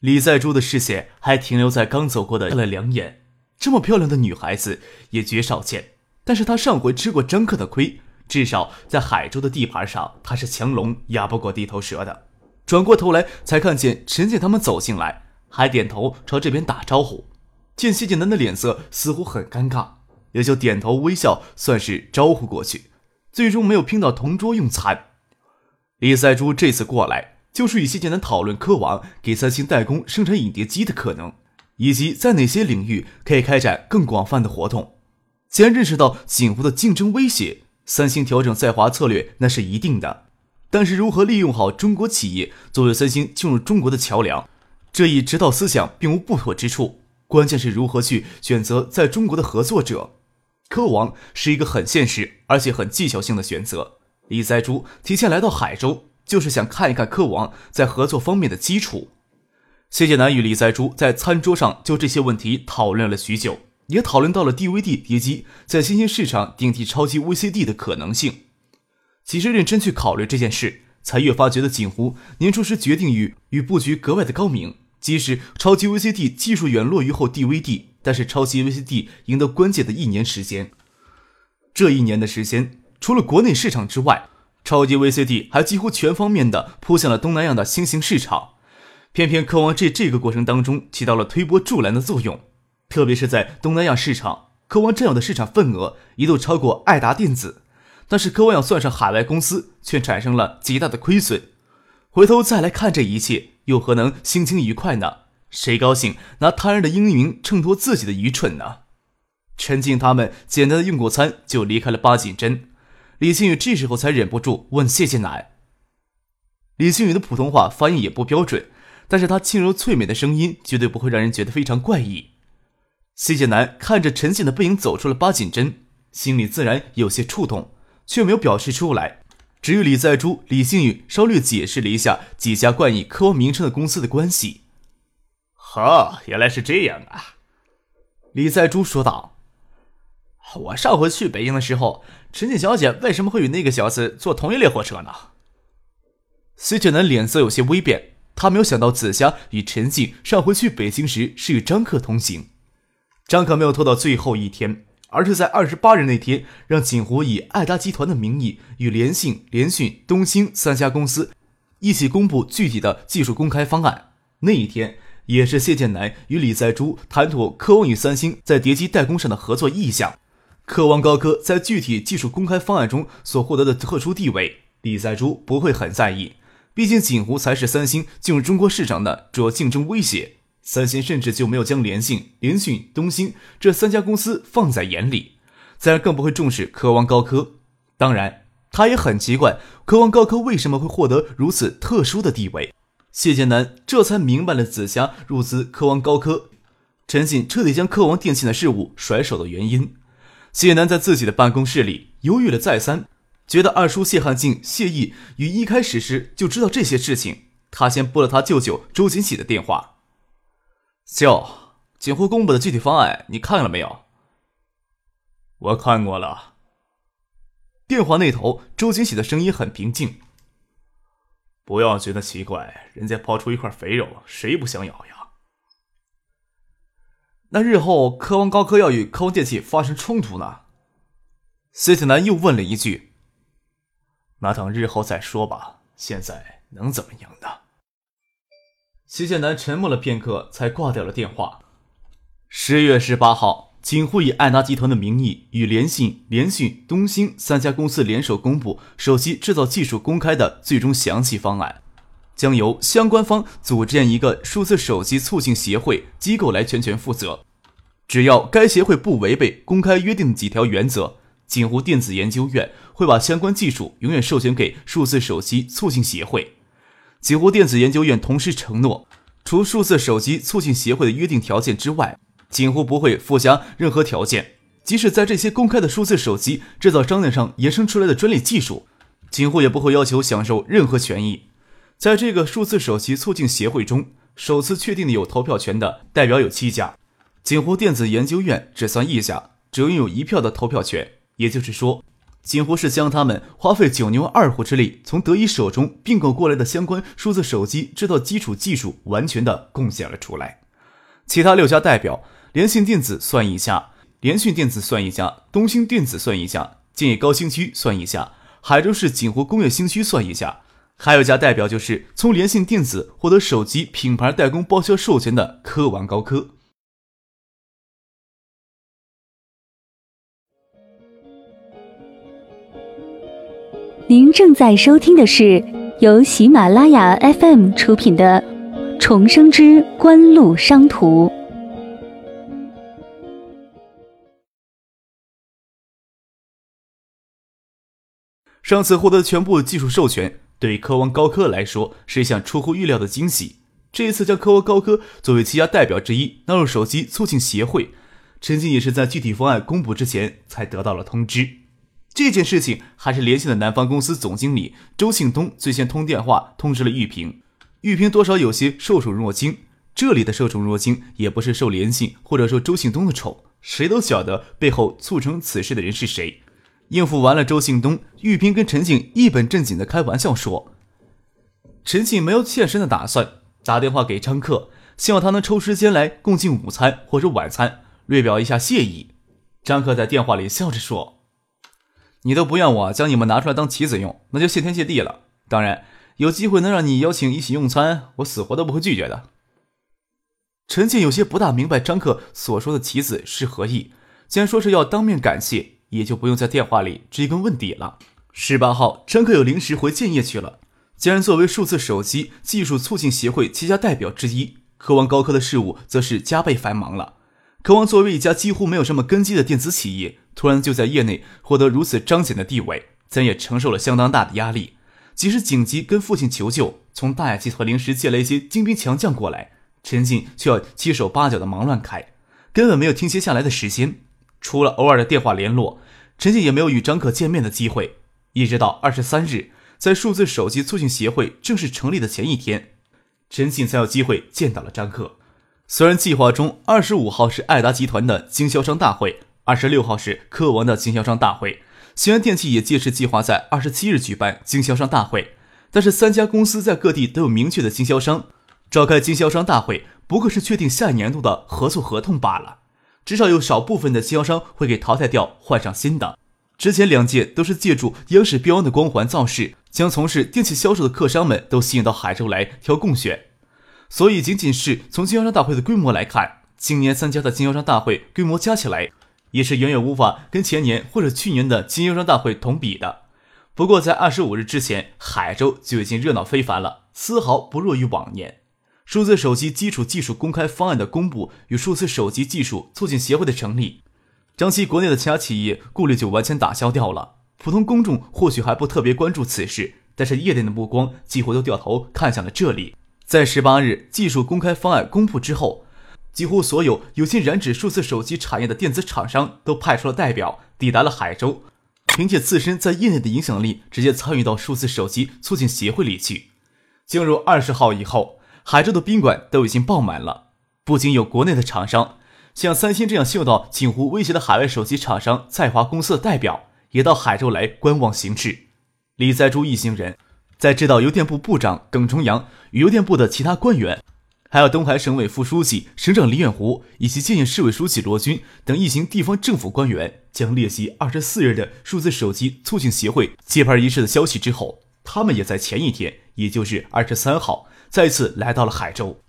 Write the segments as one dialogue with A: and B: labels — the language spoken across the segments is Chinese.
A: 李在珠的视线还停留在刚走过的看了两眼，这么漂亮的女孩子也绝少见。但是她上回吃过张克的亏，至少在海州的地盘上，她是强龙压不过地头蛇的。转过头来，才看见陈建他们走进来，还点头朝这边打招呼。见谢剑南的脸色似乎很尴尬，也就点头微笑，算是招呼过去。最终没有拼到同桌用餐。李在珠这次过来。就是与谢剑南讨论科王给三星代工生产影碟机的可能，以及在哪些领域可以开展更广泛的活动。既然认识到景湖的竞争威胁，三星调整在华策略那是一定的。但是如何利用好中国企业作为三星进入中国的桥梁，这一指导思想并无不妥之处。关键是如何去选择在中国的合作者。科王是一个很现实而且很技巧性的选择。李在珠提前来到海州。就是想看一看科王在合作方面的基础。谢剑南与李在珠在餐桌上就这些问题讨论了许久，也讨论到了 DVD 碟机在新兴市场顶替超级 VCD 的可能性。其实认真去考虑这件事，才越发觉得锦湖年初时决定与与布局格外的高明。即使超级 VCD 技术远落于后 DVD，但是超级 VCD 赢得关键的一年时间。这一年的时间，除了国内市场之外，超级 VCD 还几乎全方面的扑向了东南亚的新兴市场，偏偏科王这这个过程当中起到了推波助澜的作用，特别是在东南亚市场，科王占有的市场份额一度超过爱达电子，但是科王要算上海外公司，却产生了极大的亏损。回头再来看这一切，又何能心情愉快呢？谁高兴拿他人的英明衬托自己的愚蠢呢？陈静他们简单的用过餐，就离开了八景镇。李星宇这时候才忍不住问谢谢南：“李星宇的普通话发音也不标准，但是他轻柔脆美的声音绝对不会让人觉得非常怪异。”谢谢南看着陈信的背影走出了八景镇，心里自然有些触动，却没有表示出来。只有李在珠、李星宇稍略解释了一下几家冠以科王名称的公司的关系。
B: “哈，原来是这样啊！”
A: 李在珠说道。
B: 我上回去北京的时候，陈静小姐为什么会与那个小子坐同一列火车呢？
A: 徐建南脸色有些微变，他没有想到紫霞与陈静上回去北京时是与张克同行。张克没有拖到最后一天，而是在二十八日那天，让锦湖以爱达集团的名义与联信、联讯、东兴三家公司一起公布具体的技术公开方案。那一天，也是谢建南与李在珠谈妥科王与三星在叠机代工上的合作意向。科王高科在具体技术公开方案中所获得的特殊地位，李在洙不会很在意。毕竟锦湖才是三星进入中国市场的主要竞争威胁。三星甚至就没有将联信、联讯、东兴这三家公司放在眼里，自然更不会重视科王高科。当然，他也很奇怪科王高科为什么会获得如此特殊的地位。谢剑南这才明白了紫霞入资科王高科，陈信彻底将科王电信的事务甩手的原因。谢南在自己的办公室里犹豫了再三，觉得二叔谢汉进、谢毅与一开始时就知道这些事情。他先拨了他舅舅周锦喜的电话：“舅，锦湖公布的具体方案你看了没有？”“
B: 我看过了。”
A: 电话那头，周锦喜的声音很平静：“
B: 不要觉得奇怪，人家抛出一块肥肉，谁不想咬呀？”
A: 那日后科王高科要与科王电器发生冲突呢？谢子南又问了一句：“
B: 那等日后再说吧，现在能怎么样呢？”
A: 谢建南沉默了片刻，才挂掉了电话。十月十八号，锦湖以爱达集团的名义，与联信、联讯、东兴三家公司联手公布手机制造技术公开的最终详细方案。将由相关方组建一个数字手机促进协会机构来全权负责。只要该协会不违背公开约定的几条原则，锦湖电子研究院会把相关技术永远授权给数字手机促进协会。锦湖电子研究院同时承诺，除数字手机促进协会的约定条件之外，锦湖不会附加任何条件。即使在这些公开的数字手机制造商店上延伸出来的专利技术，锦湖也不会要求享受任何权益。在这个数字手机促进协会中，首次确定的有投票权的代表有七家，锦湖电子研究院只算一家，只拥有一票的投票权。也就是说，锦湖是将他们花费九牛二虎之力从德仪手中并购过来的相关数字手机制造基础技术完全的贡献了出来。其他六家代表，联信电子算一家。联讯电子算一家，东兴电子算一家，建业高新区算一家，海州市锦湖工业新区算一家，还有一家代表就是从联信电子获得手机品牌代工包销授权的科王高科。
C: 您正在收听的是由喜马拉雅 FM 出品的《重生之官路商途》。
A: 上次获得全部技术授权，对科王高科来说是一项出乎预料的惊喜。这一次将科王高科作为旗下代表之一纳入手机促进协会，陈静也是在具体方案公布之前才得到了通知。这件事情还是联系的南方公司总经理周庆东最先通电话通知了玉萍，玉萍多少有些受宠若惊。这里的受宠若惊也不是受联信或者说周庆东的宠，谁都晓得背后促成此事的人是谁。应付完了周庆东，玉萍跟陈静一本正经的开玩笑说：“陈静没有欠身的打算，打电话给张克，希望他能抽时间来共进午餐或者晚餐，略表一下谢意。”张克在电话里笑着说：“你都不愿我将你们拿出来当棋子用，那就谢天谢地了。当然，有机会能让你邀请一起用餐，我死活都不会拒绝的。”陈静有些不大明白张克所说的棋子是何意，既然说是要当面感谢。也就不用在电话里追根问底了。十八号，张克有临时回建业去了。既然作为数字手机技术促进协会七家代表之一，科王高科的事务则是加倍繁忙了。科王作为一家几乎没有什么根基的电子企业，突然就在业内获得如此彰显的地位，咱也承受了相当大的压力。即使紧急跟父亲求救，从大雅集团临时借了一些精兵强将过来，陈静却要七手八脚的忙乱开，根本没有停歇下来的时间。除了偶尔的电话联络，陈静也没有与张可见面的机会。一直到二十三日，在数字手机促进协会正式成立的前一天，陈静才有机会见到了张克。虽然计划中二十五号是爱达集团的经销商大会，二十六号是科王的经销商大会，西安电器也届时计划在二十七日举办经销商大会，但是三家公司在各地都有明确的经销商，召开经销商大会不过是确定下一年度的合作合同罢了。至少有少部分的经销商会给淘汰掉，换上新的。之前两届都是借助央视标王的光环造势，将从事电器销售的客商们都吸引到海州来挑供选。所以，仅仅是从经销商大会的规模来看，今年三家的经销商大会规模加起来，也是远远无法跟前年或者去年的经销商大会同比的。不过，在二十五日之前，海州就已经热闹非凡了，丝毫不弱于往年。数字手机基础技术公开方案的公布与数字手机技术促进协会的成立，江西国内的其他企业顾虑就完全打消掉了。普通公众或许还不特别关注此事，但是业内的目光几乎都掉头看向了这里。在十八日技术公开方案公布之后，几乎所有有心染指数字手机产业的电子厂商都派出了代表抵达了海州，凭借自身在业内的影响力，直接参与到数字手机促进协会里去。进入二十号以后。海州的宾馆都已经爆满了，不仅有国内的厂商，像三星这样嗅到锦湖威胁的海外手机厂商在华公司的代表，也到海州来观望形势。李在洙一行人，在知道邮电部部长耿重阳与邮电部的其他官员，还有东海省委副书记、省长李远湖以及建业市委书记罗军等一行地方政府官员，将列席二十四日的数字手机促进协会揭牌仪式的消息之后，他们也在前一天，也就是二十三号。再次来到了海州，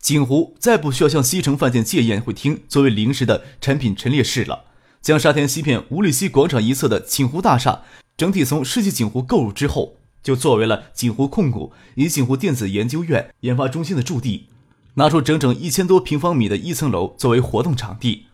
A: 锦湖再不需要向西城饭店借宴会厅作为临时的产品陈列室了。将沙田西片五里溪广场一侧的锦湖大厦整体从世纪锦湖购入之后，就作为了锦湖控股以锦湖电子研究院研发中心的驻地，拿出整整一千多平方米的一层楼作为活动场地。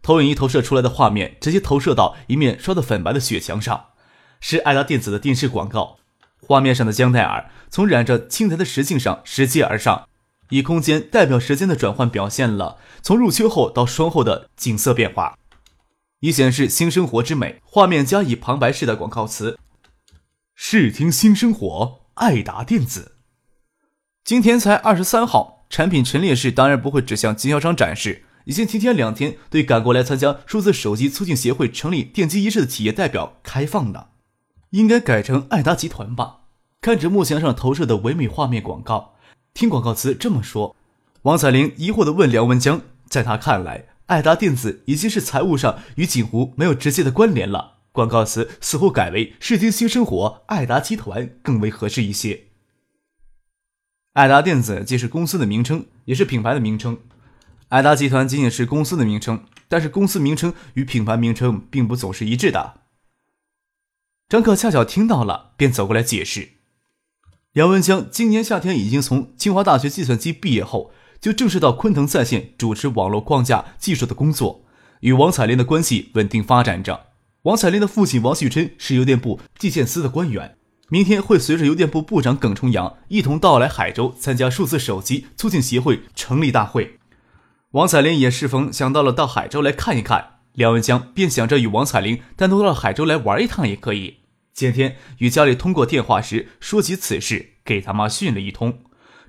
A: 投影仪投射出来的画面直接投射到一面刷得粉白的雪墙上，是爱达电子的电视广告。画面上的江黛儿从染着青苔的石径上拾阶而上，以空间代表时间的转换，表现了从入秋后到霜后的景色变化，以显示新生活之美。画面加以旁白式的广告词：“视听新生活，爱达电子。”今天才二十三号，产品陈列室当然不会只向经销商展示，已经提前两天对赶过来参加数字手机促进协会成立奠基仪式的企业代表开放的。应该改成爱达集团吧？看着幕墙上投射的唯美画面广告，听广告词这么说，王彩玲疑惑地问梁文江：“在他看来，爱达电子已经是财务上与锦湖没有直接的关联了，广告词似乎改为视听新生活爱达集团更为合适一些。”爱达电子既是公司的名称，也是品牌的名称。爱达集团仅仅是公司的名称，但是公司名称与品牌名称并不总是一致的。张克恰巧听到了，便走过来解释：梁文江今年夏天已经从清华大学计算机毕业后，就正式到昆腾在线主持网络框架技术的工作，与王彩玲的关系稳定发展着。王彩玲的父亲王旭琛是邮电部计件司的官员。明天会随着邮电部部长耿崇阳一同到来海州参加数字手机促进协会成立大会。王彩玲也适逢想到了到海州来看一看，梁文江便想着与王彩玲单独到海州来玩一趟也可以。今天与家里通过电话时说起此事，给他妈训了一通。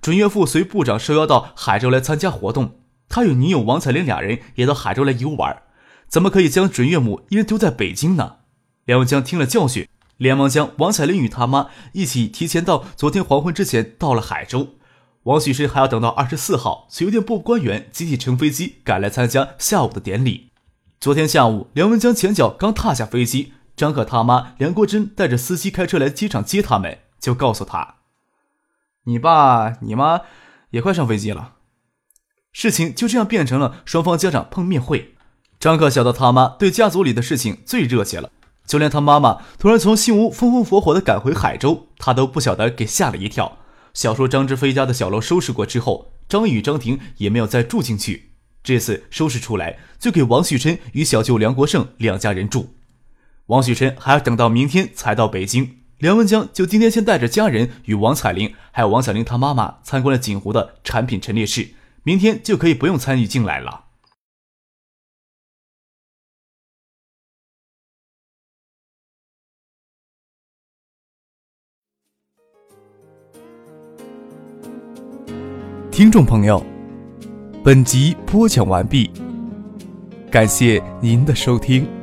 A: 准岳父随部长受邀到海州来参加活动，他与女友王彩玲俩人也到海州来游玩，怎么可以将准岳母一人丢在北京呢？梁文江听了教训。连忙将王彩玲与他妈一起提前到昨天黄昏之前到了海州，王许生还要等到二十四号，邮电部官员集体乘飞机赶来参加下午的典礼。昨天下午，梁文江前脚刚踏下飞机，张可他妈梁国珍带着司机开车来机场接他们，就告诉他：“你爸你妈也快上飞机了。”事情就这样变成了双方家长碰面会。张可晓得他妈对家族里的事情最热切了。就连他妈妈突然从新屋风风火火的赶回海州，他都不晓得给吓了一跳。小叔张志飞家的小楼收拾过之后，张宇、张婷也没有再住进去。这次收拾出来，就给王旭琛与小舅梁国胜两家人住。王旭晨还要等到明天才到北京。梁文江就今天先带着家人与王彩玲还有王彩玲她妈妈参观了锦湖的产品陈列室，明天就可以不用参与进来了。听众朋友，本集播讲完毕，感谢您的收听。